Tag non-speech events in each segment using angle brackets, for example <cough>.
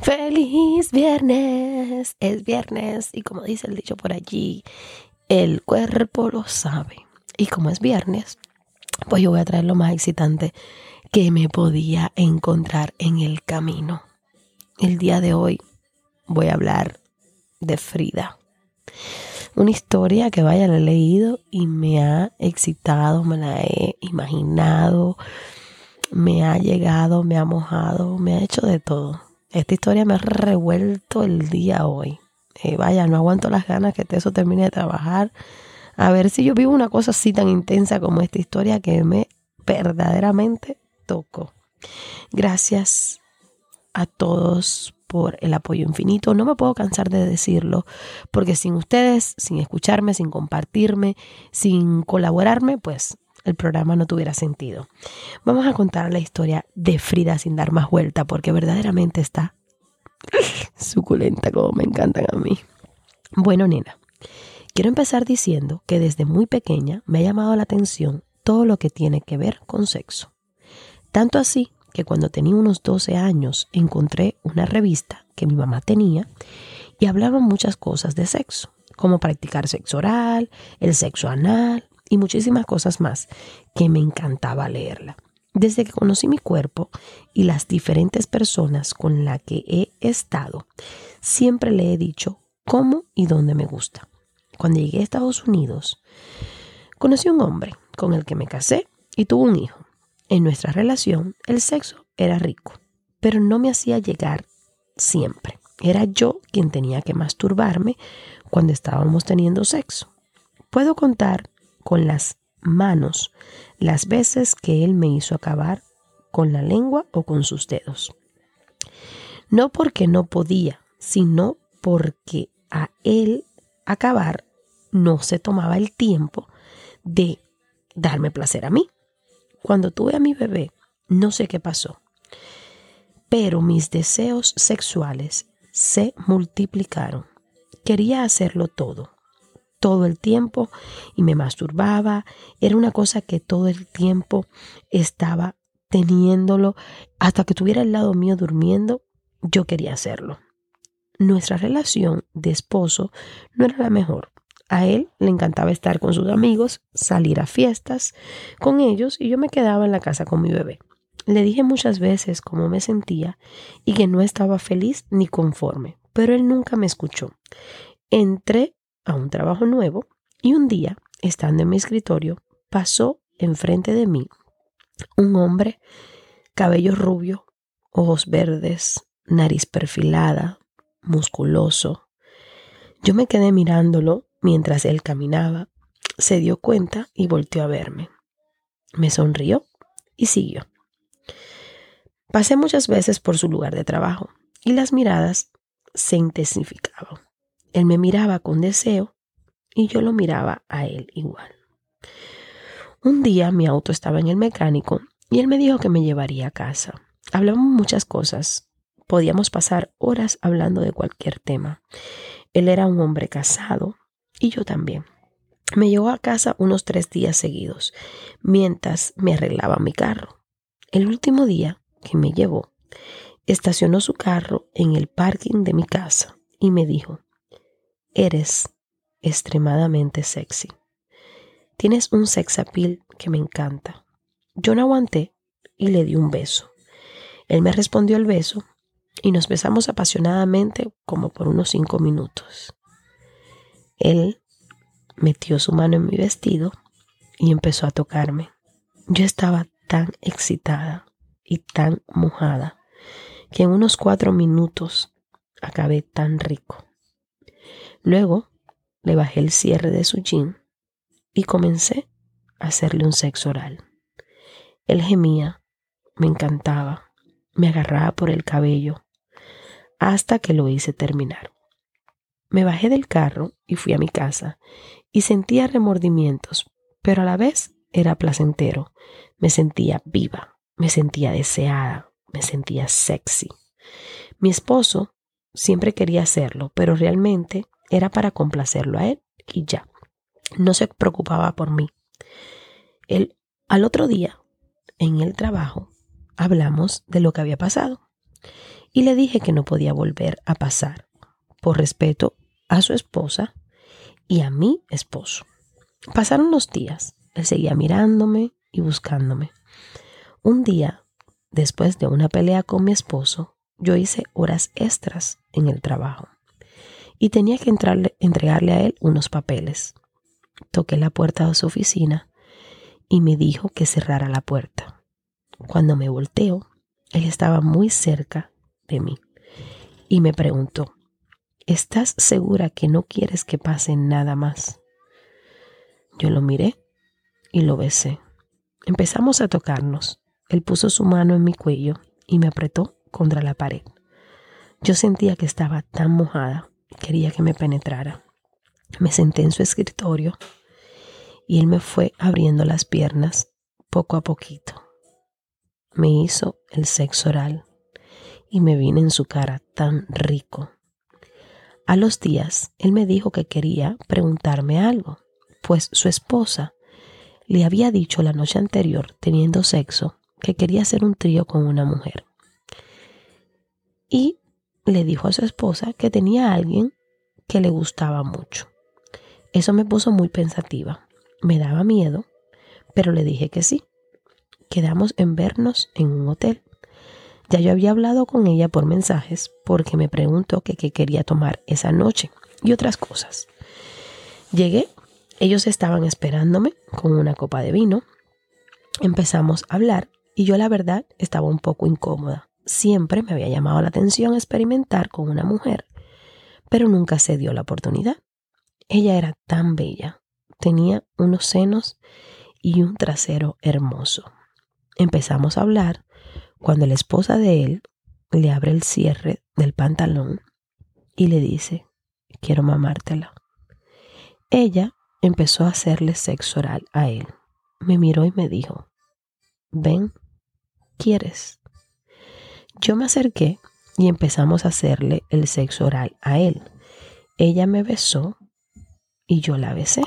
Feliz viernes, es viernes y como dice el dicho por allí, el cuerpo lo sabe. Y como es viernes, pues yo voy a traer lo más excitante que me podía encontrar en el camino. El día de hoy voy a hablar de Frida. Una historia que vaya, la he leído y me ha excitado, me la he imaginado, me ha llegado, me ha mojado, me ha hecho de todo. Esta historia me ha revuelto el día hoy. Eh, vaya, no aguanto las ganas que eso termine de trabajar. A ver si yo vivo una cosa así tan intensa como esta historia que me verdaderamente tocó. Gracias a todos por el apoyo infinito. No me puedo cansar de decirlo, porque sin ustedes, sin escucharme, sin compartirme, sin colaborarme, pues el programa no tuviera sentido. Vamos a contar la historia de Frida sin dar más vuelta, porque verdaderamente está <laughs> suculenta como me encantan a mí. Bueno, nena, quiero empezar diciendo que desde muy pequeña me ha llamado la atención todo lo que tiene que ver con sexo. Tanto así que cuando tenía unos 12 años encontré una revista que mi mamá tenía y hablaban muchas cosas de sexo, como practicar sexo oral, el sexo anal, y muchísimas cosas más que me encantaba leerla. Desde que conocí mi cuerpo y las diferentes personas con las que he estado, siempre le he dicho cómo y dónde me gusta. Cuando llegué a Estados Unidos, conocí a un hombre con el que me casé y tuvo un hijo. En nuestra relación, el sexo era rico, pero no me hacía llegar siempre. Era yo quien tenía que masturbarme cuando estábamos teniendo sexo. Puedo contar con las manos las veces que él me hizo acabar con la lengua o con sus dedos. No porque no podía, sino porque a él acabar no se tomaba el tiempo de darme placer a mí. Cuando tuve a mi bebé, no sé qué pasó, pero mis deseos sexuales se multiplicaron. Quería hacerlo todo todo el tiempo y me masturbaba. Era una cosa que todo el tiempo estaba teniéndolo. Hasta que tuviera al lado mío durmiendo, yo quería hacerlo. Nuestra relación de esposo no era la mejor. A él le encantaba estar con sus amigos, salir a fiestas con ellos y yo me quedaba en la casa con mi bebé. Le dije muchas veces cómo me sentía y que no estaba feliz ni conforme, pero él nunca me escuchó. Entré a un trabajo nuevo y un día, estando en mi escritorio, pasó enfrente de mí un hombre, cabello rubio, ojos verdes, nariz perfilada, musculoso. Yo me quedé mirándolo mientras él caminaba, se dio cuenta y volteó a verme. Me sonrió y siguió. Pasé muchas veces por su lugar de trabajo y las miradas se intensificaban. Él me miraba con deseo y yo lo miraba a él igual. Un día mi auto estaba en el mecánico y él me dijo que me llevaría a casa. Hablamos muchas cosas. Podíamos pasar horas hablando de cualquier tema. Él era un hombre casado y yo también. Me llevó a casa unos tres días seguidos, mientras me arreglaba mi carro. El último día que me llevó, estacionó su carro en el parking de mi casa y me dijo, Eres extremadamente sexy. Tienes un sex appeal que me encanta. Yo no aguanté y le di un beso. Él me respondió el beso y nos besamos apasionadamente como por unos cinco minutos. Él metió su mano en mi vestido y empezó a tocarme. Yo estaba tan excitada y tan mojada que en unos cuatro minutos acabé tan rico. Luego le bajé el cierre de su jean y comencé a hacerle un sexo oral. Él gemía, me encantaba, me agarraba por el cabello, hasta que lo hice terminar. Me bajé del carro y fui a mi casa y sentía remordimientos, pero a la vez era placentero. Me sentía viva, me sentía deseada, me sentía sexy. Mi esposo siempre quería hacerlo, pero realmente era para complacerlo a él y ya. No se preocupaba por mí. Él, al otro día, en el trabajo, hablamos de lo que había pasado y le dije que no podía volver a pasar por respeto a su esposa y a mi esposo. Pasaron los días. Él seguía mirándome y buscándome. Un día, después de una pelea con mi esposo, yo hice horas extras en el trabajo y tenía que entrarle, entregarle a él unos papeles. Toqué la puerta de su oficina y me dijo que cerrara la puerta. Cuando me volteo, él estaba muy cerca de mí y me preguntó, ¿estás segura que no quieres que pase nada más? Yo lo miré y lo besé. Empezamos a tocarnos. Él puso su mano en mi cuello y me apretó contra la pared. Yo sentía que estaba tan mojada, quería que me penetrara. Me senté en su escritorio y él me fue abriendo las piernas poco a poquito. Me hizo el sexo oral y me vine en su cara tan rico. A los días, él me dijo que quería preguntarme algo, pues su esposa le había dicho la noche anterior, teniendo sexo, que quería hacer un trío con una mujer. Y le dijo a su esposa que tenía a alguien que le gustaba mucho. Eso me puso muy pensativa. Me daba miedo, pero le dije que sí. Quedamos en vernos en un hotel. Ya yo había hablado con ella por mensajes porque me preguntó qué quería tomar esa noche y otras cosas. Llegué, ellos estaban esperándome con una copa de vino. Empezamos a hablar y yo la verdad estaba un poco incómoda. Siempre me había llamado la atención experimentar con una mujer, pero nunca se dio la oportunidad. Ella era tan bella, tenía unos senos y un trasero hermoso. Empezamos a hablar cuando la esposa de él le abre el cierre del pantalón y le dice, quiero mamártela. Ella empezó a hacerle sexo oral a él. Me miró y me dijo, ven, ¿quieres? Yo me acerqué y empezamos a hacerle el sexo oral a él. Ella me besó y yo la besé.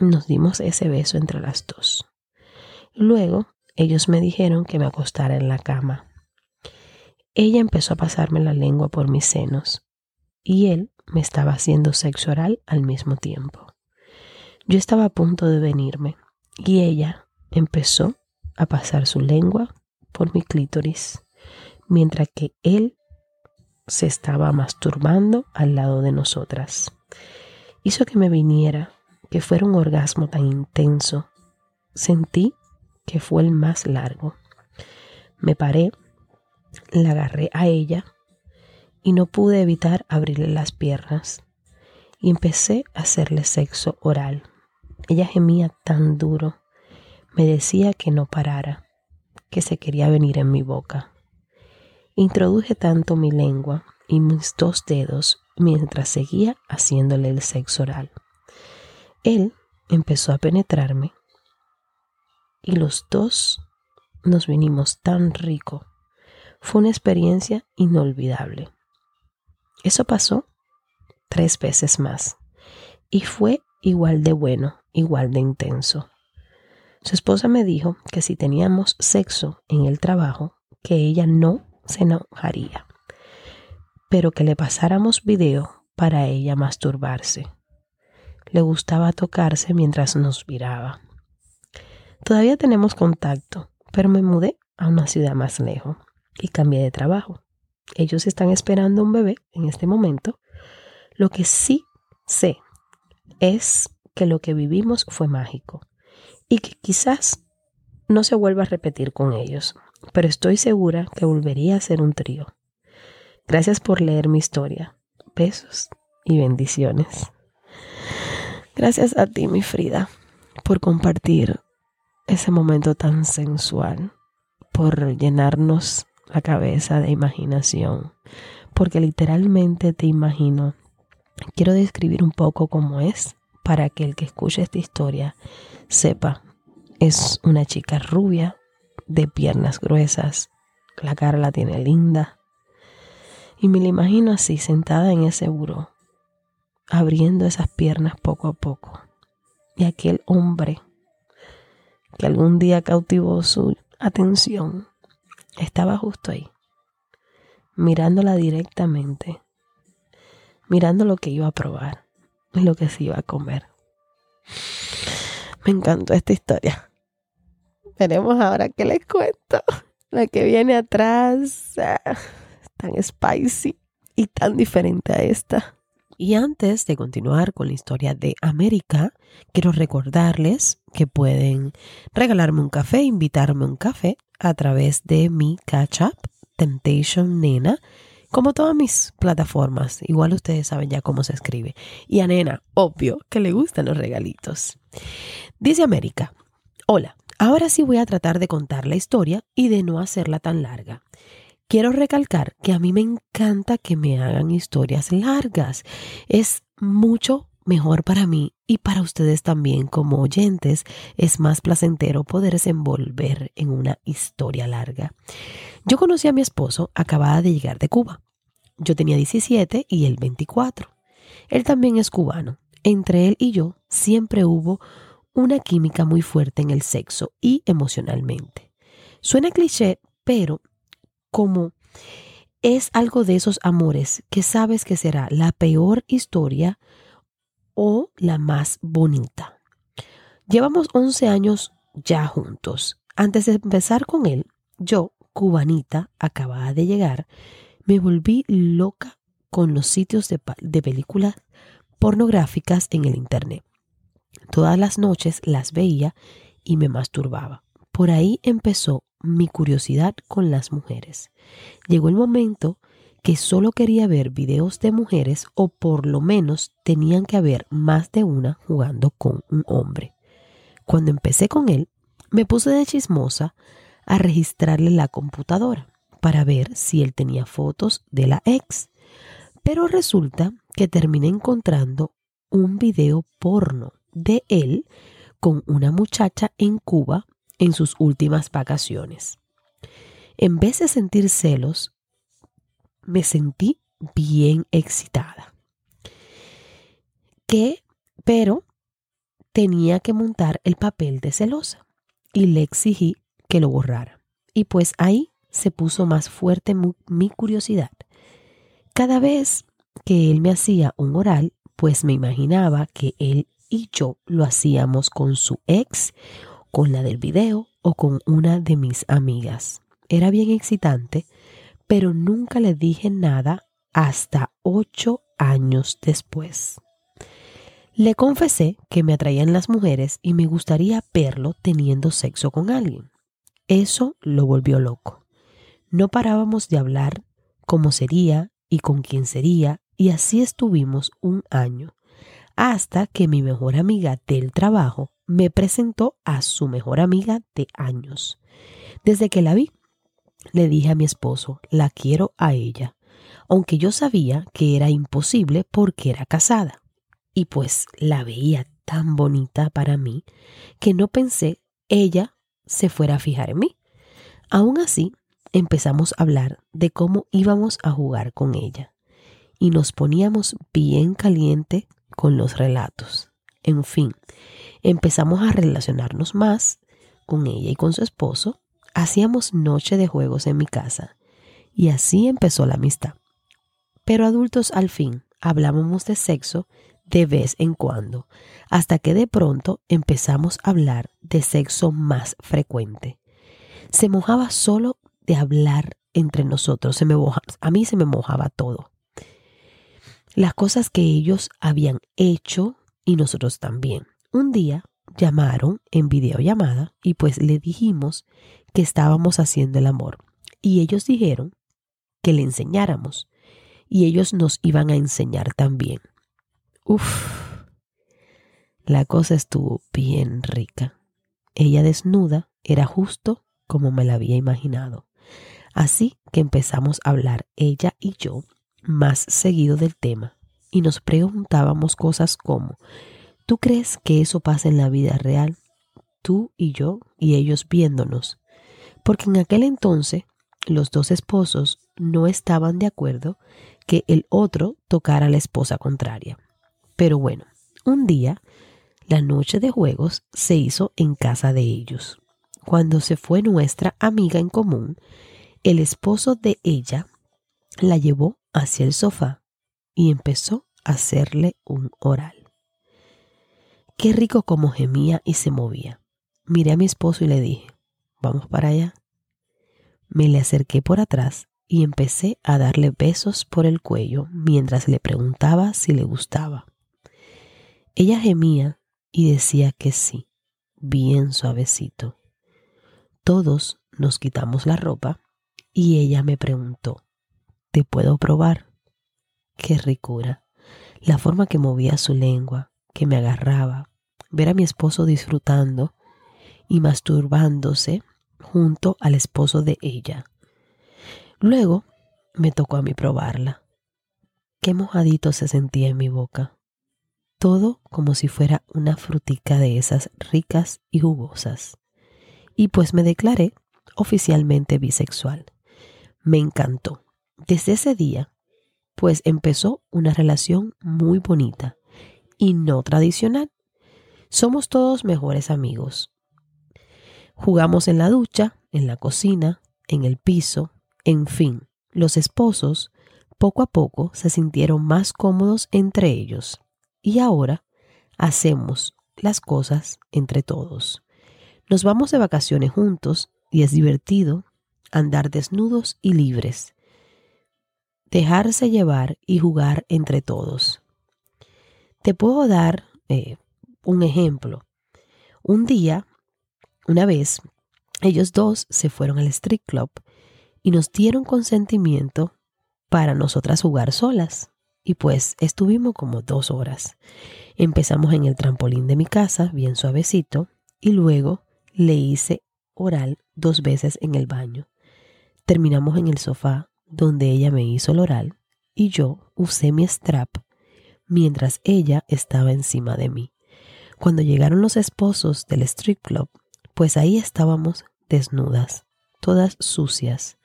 Nos dimos ese beso entre las dos. Luego ellos me dijeron que me acostara en la cama. Ella empezó a pasarme la lengua por mis senos y él me estaba haciendo sexo oral al mismo tiempo. Yo estaba a punto de venirme y ella empezó a pasar su lengua por mi clítoris mientras que él se estaba masturbando al lado de nosotras. Hizo que me viniera, que fuera un orgasmo tan intenso. Sentí que fue el más largo. Me paré, la agarré a ella y no pude evitar abrirle las piernas y empecé a hacerle sexo oral. Ella gemía tan duro, me decía que no parara, que se quería venir en mi boca. Introduje tanto mi lengua y mis dos dedos mientras seguía haciéndole el sexo oral. Él empezó a penetrarme y los dos nos vinimos tan rico. Fue una experiencia inolvidable. Eso pasó tres veces más y fue igual de bueno, igual de intenso. Su esposa me dijo que si teníamos sexo en el trabajo, que ella no se enojaría, pero que le pasáramos video para ella masturbarse. Le gustaba tocarse mientras nos miraba. Todavía tenemos contacto, pero me mudé a una ciudad más lejos y cambié de trabajo. Ellos están esperando un bebé en este momento. Lo que sí sé es que lo que vivimos fue mágico y que quizás no se vuelva a repetir con ellos, pero estoy segura que volvería a ser un trío. Gracias por leer mi historia. Besos y bendiciones. Gracias a ti, mi Frida, por compartir ese momento tan sensual, por llenarnos la cabeza de imaginación, porque literalmente te imagino. Quiero describir un poco cómo es para que el que escuche esta historia sepa. Es una chica rubia, de piernas gruesas, la cara la tiene linda. Y me la imagino así, sentada en ese buró, abriendo esas piernas poco a poco. Y aquel hombre que algún día cautivó su atención estaba justo ahí, mirándola directamente, mirando lo que iba a probar y lo que se iba a comer. Me encantó esta historia. Veremos ahora qué les cuento. La que viene atrás, ah, tan spicy y tan diferente a esta. Y antes de continuar con la historia de América, quiero recordarles que pueden regalarme un café, invitarme un café a través de mi Catch Up, Temptation Nena, como todas mis plataformas. Igual ustedes saben ya cómo se escribe. Y a Nena, obvio, que le gustan los regalitos. Dice América, hola, ahora sí voy a tratar de contar la historia y de no hacerla tan larga. Quiero recalcar que a mí me encanta que me hagan historias largas. Es mucho mejor para mí y para ustedes también como oyentes. Es más placentero poder desenvolver en una historia larga. Yo conocí a mi esposo acabada de llegar de Cuba. Yo tenía 17 y él 24. Él también es cubano. Entre él y yo siempre hubo una química muy fuerte en el sexo y emocionalmente. Suena cliché, pero como es algo de esos amores que sabes que será la peor historia o la más bonita. Llevamos 11 años ya juntos. Antes de empezar con él, yo, cubanita, acababa de llegar, me volví loca con los sitios de, de películas pornográficas en el Internet. Todas las noches las veía y me masturbaba. Por ahí empezó mi curiosidad con las mujeres. Llegó el momento que solo quería ver videos de mujeres o por lo menos tenían que haber más de una jugando con un hombre. Cuando empecé con él, me puse de chismosa a registrarle la computadora para ver si él tenía fotos de la ex. Pero resulta que terminé encontrando un video porno de él con una muchacha en Cuba en sus últimas vacaciones. En vez de sentir celos, me sentí bien excitada. Que, pero tenía que montar el papel de celosa y le exigí que lo borrara. Y pues ahí se puso más fuerte mi curiosidad. Cada vez que él me hacía un oral, pues me imaginaba que él y yo lo hacíamos con su ex con la del video o con una de mis amigas. Era bien excitante, pero nunca le dije nada hasta ocho años después. Le confesé que me atraían las mujeres y me gustaría verlo teniendo sexo con alguien. Eso lo volvió loco. No parábamos de hablar cómo sería y con quién sería, y así estuvimos un año, hasta que mi mejor amiga del trabajo me presentó a su mejor amiga de años. Desde que la vi, le dije a mi esposo, la quiero a ella, aunque yo sabía que era imposible porque era casada. Y pues la veía tan bonita para mí que no pensé ella se fuera a fijar en mí. Aún así, empezamos a hablar de cómo íbamos a jugar con ella y nos poníamos bien caliente con los relatos. En fin, empezamos a relacionarnos más con ella y con su esposo. Hacíamos noche de juegos en mi casa y así empezó la amistad. Pero adultos al fin hablábamos de sexo de vez en cuando, hasta que de pronto empezamos a hablar de sexo más frecuente. Se mojaba solo de hablar entre nosotros, se me a mí se me mojaba todo. Las cosas que ellos habían hecho y nosotros también. Un día llamaron en videollamada y pues le dijimos que estábamos haciendo el amor. Y ellos dijeron que le enseñáramos. Y ellos nos iban a enseñar también. Uf, la cosa estuvo bien rica. Ella desnuda era justo como me la había imaginado. Así que empezamos a hablar ella y yo más seguido del tema y nos preguntábamos cosas como, ¿tú crees que eso pasa en la vida real? Tú y yo y ellos viéndonos. Porque en aquel entonces los dos esposos no estaban de acuerdo que el otro tocara a la esposa contraria. Pero bueno, un día la noche de juegos se hizo en casa de ellos. Cuando se fue nuestra amiga en común, el esposo de ella la llevó hacia el sofá y empezó a hacerle un oral. Qué rico como gemía y se movía. Miré a mi esposo y le dije, vamos para allá. Me le acerqué por atrás y empecé a darle besos por el cuello mientras le preguntaba si le gustaba. Ella gemía y decía que sí, bien suavecito. Todos nos quitamos la ropa y ella me preguntó, ¿te puedo probar? Qué ricura. La forma que movía su lengua, que me agarraba, ver a mi esposo disfrutando y masturbándose junto al esposo de ella. Luego me tocó a mí probarla. Qué mojadito se sentía en mi boca. Todo como si fuera una frutica de esas ricas y jugosas. Y pues me declaré oficialmente bisexual. Me encantó. Desde ese día, pues empezó una relación muy bonita y no tradicional. Somos todos mejores amigos. Jugamos en la ducha, en la cocina, en el piso, en fin, los esposos poco a poco se sintieron más cómodos entre ellos y ahora hacemos las cosas entre todos. Nos vamos de vacaciones juntos y es divertido andar desnudos y libres, dejarse llevar y jugar entre todos. Te puedo dar eh, un ejemplo. Un día una vez, ellos dos se fueron al street club y nos dieron consentimiento para nosotras jugar solas. Y pues estuvimos como dos horas. Empezamos en el trampolín de mi casa, bien suavecito, y luego le hice oral dos veces en el baño. Terminamos en el sofá, donde ella me hizo el oral, y yo usé mi strap mientras ella estaba encima de mí. Cuando llegaron los esposos del strip club, pues ahí estábamos desnudas, todas sucias,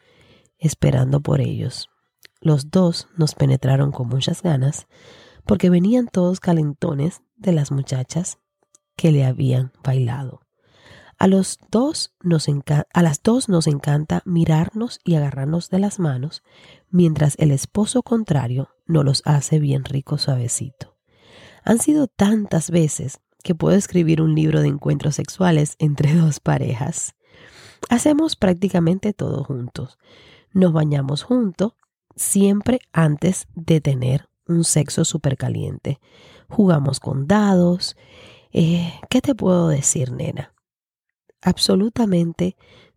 esperando por ellos. Los dos nos penetraron con muchas ganas, porque venían todos calentones de las muchachas que le habían bailado. A, dos nos a las dos nos encanta mirarnos y agarrarnos de las manos, mientras el esposo contrario nos los hace bien rico suavecito. Han sido tantas veces que puedo escribir un libro de encuentros sexuales entre <laughs> dos parejas. Hacemos prácticamente todo juntos. Nos bañamos juntos siempre antes de tener un sexo súper caliente. Jugamos con dados. Eh, ¿Qué te puedo decir, nena? Absolutamente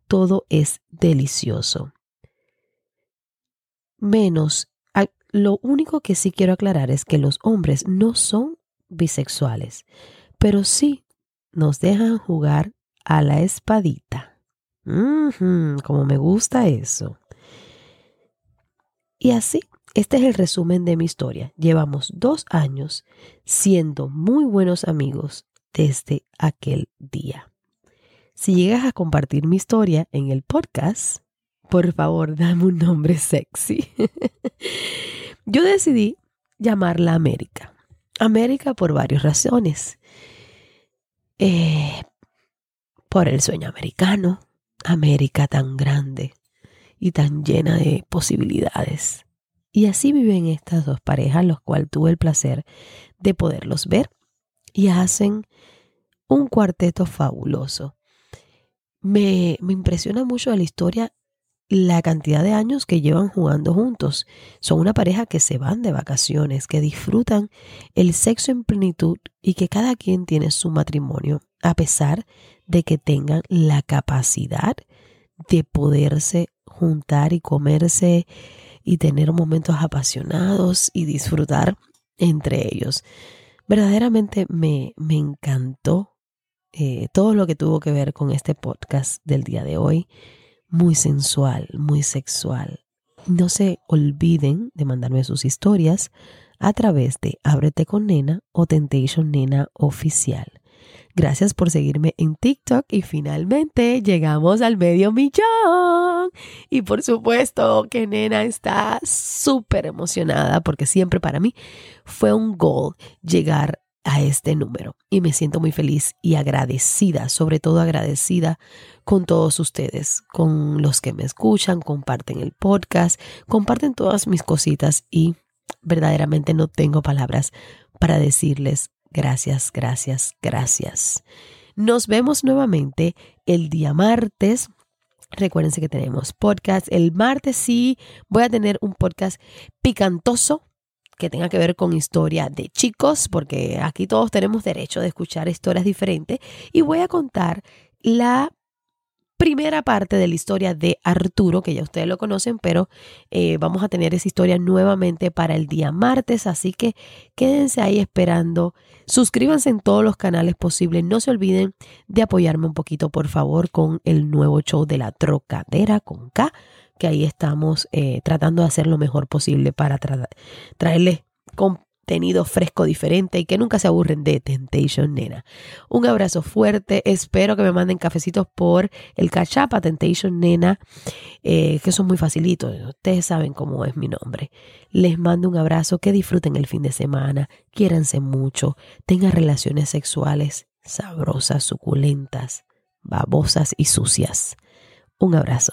todo es delicioso. Menos, lo único que sí quiero aclarar es que los hombres no son bisexuales pero sí nos dejan jugar a la espadita. como me gusta eso. Y así, este es el resumen de mi historia. Llevamos dos años siendo muy buenos amigos desde aquel día. Si llegas a compartir mi historia en el podcast, por favor, <laughs> dame un nombre sexy. <laughs> Yo decidí llamarla América. América por varias razones. Eh, por el sueño americano, América tan grande y tan llena de posibilidades. Y así viven estas dos parejas, los cuales tuve el placer de poderlos ver y hacen un cuarteto fabuloso. Me, me impresiona mucho la historia la cantidad de años que llevan jugando juntos. Son una pareja que se van de vacaciones, que disfrutan el sexo en plenitud y que cada quien tiene su matrimonio, a pesar de que tengan la capacidad de poderse juntar y comerse y tener momentos apasionados y disfrutar entre ellos. Verdaderamente me, me encantó eh, todo lo que tuvo que ver con este podcast del día de hoy muy sensual, muy sexual. No se olviden de mandarme sus historias a través de Ábrete con Nena o Temptation Nena Oficial. Gracias por seguirme en TikTok y finalmente llegamos al medio millón. Y por supuesto que Nena está súper emocionada porque siempre para mí fue un goal llegar a este número. Y me siento muy feliz y agradecida, sobre todo agradecida con todos ustedes, con los que me escuchan, comparten el podcast, comparten todas mis cositas y verdaderamente no tengo palabras para decirles gracias, gracias, gracias. Nos vemos nuevamente el día martes. Recuérdense que tenemos podcast. El martes sí voy a tener un podcast picantoso que tenga que ver con historia de chicos, porque aquí todos tenemos derecho de escuchar historias diferentes. Y voy a contar la primera parte de la historia de Arturo, que ya ustedes lo conocen, pero eh, vamos a tener esa historia nuevamente para el día martes, así que quédense ahí esperando. Suscríbanse en todos los canales posibles. No se olviden de apoyarme un poquito, por favor, con el nuevo show de la trocadera con K que ahí estamos eh, tratando de hacer lo mejor posible para traerles contenido fresco, diferente y que nunca se aburren de Temptation Nena. Un abrazo fuerte, espero que me manden cafecitos por el cachapa Temptation Nena, eh, que son muy facilitos, ustedes saben cómo es mi nombre. Les mando un abrazo, que disfruten el fin de semana, quiéranse mucho, tengan relaciones sexuales sabrosas, suculentas, babosas y sucias. Un abrazo.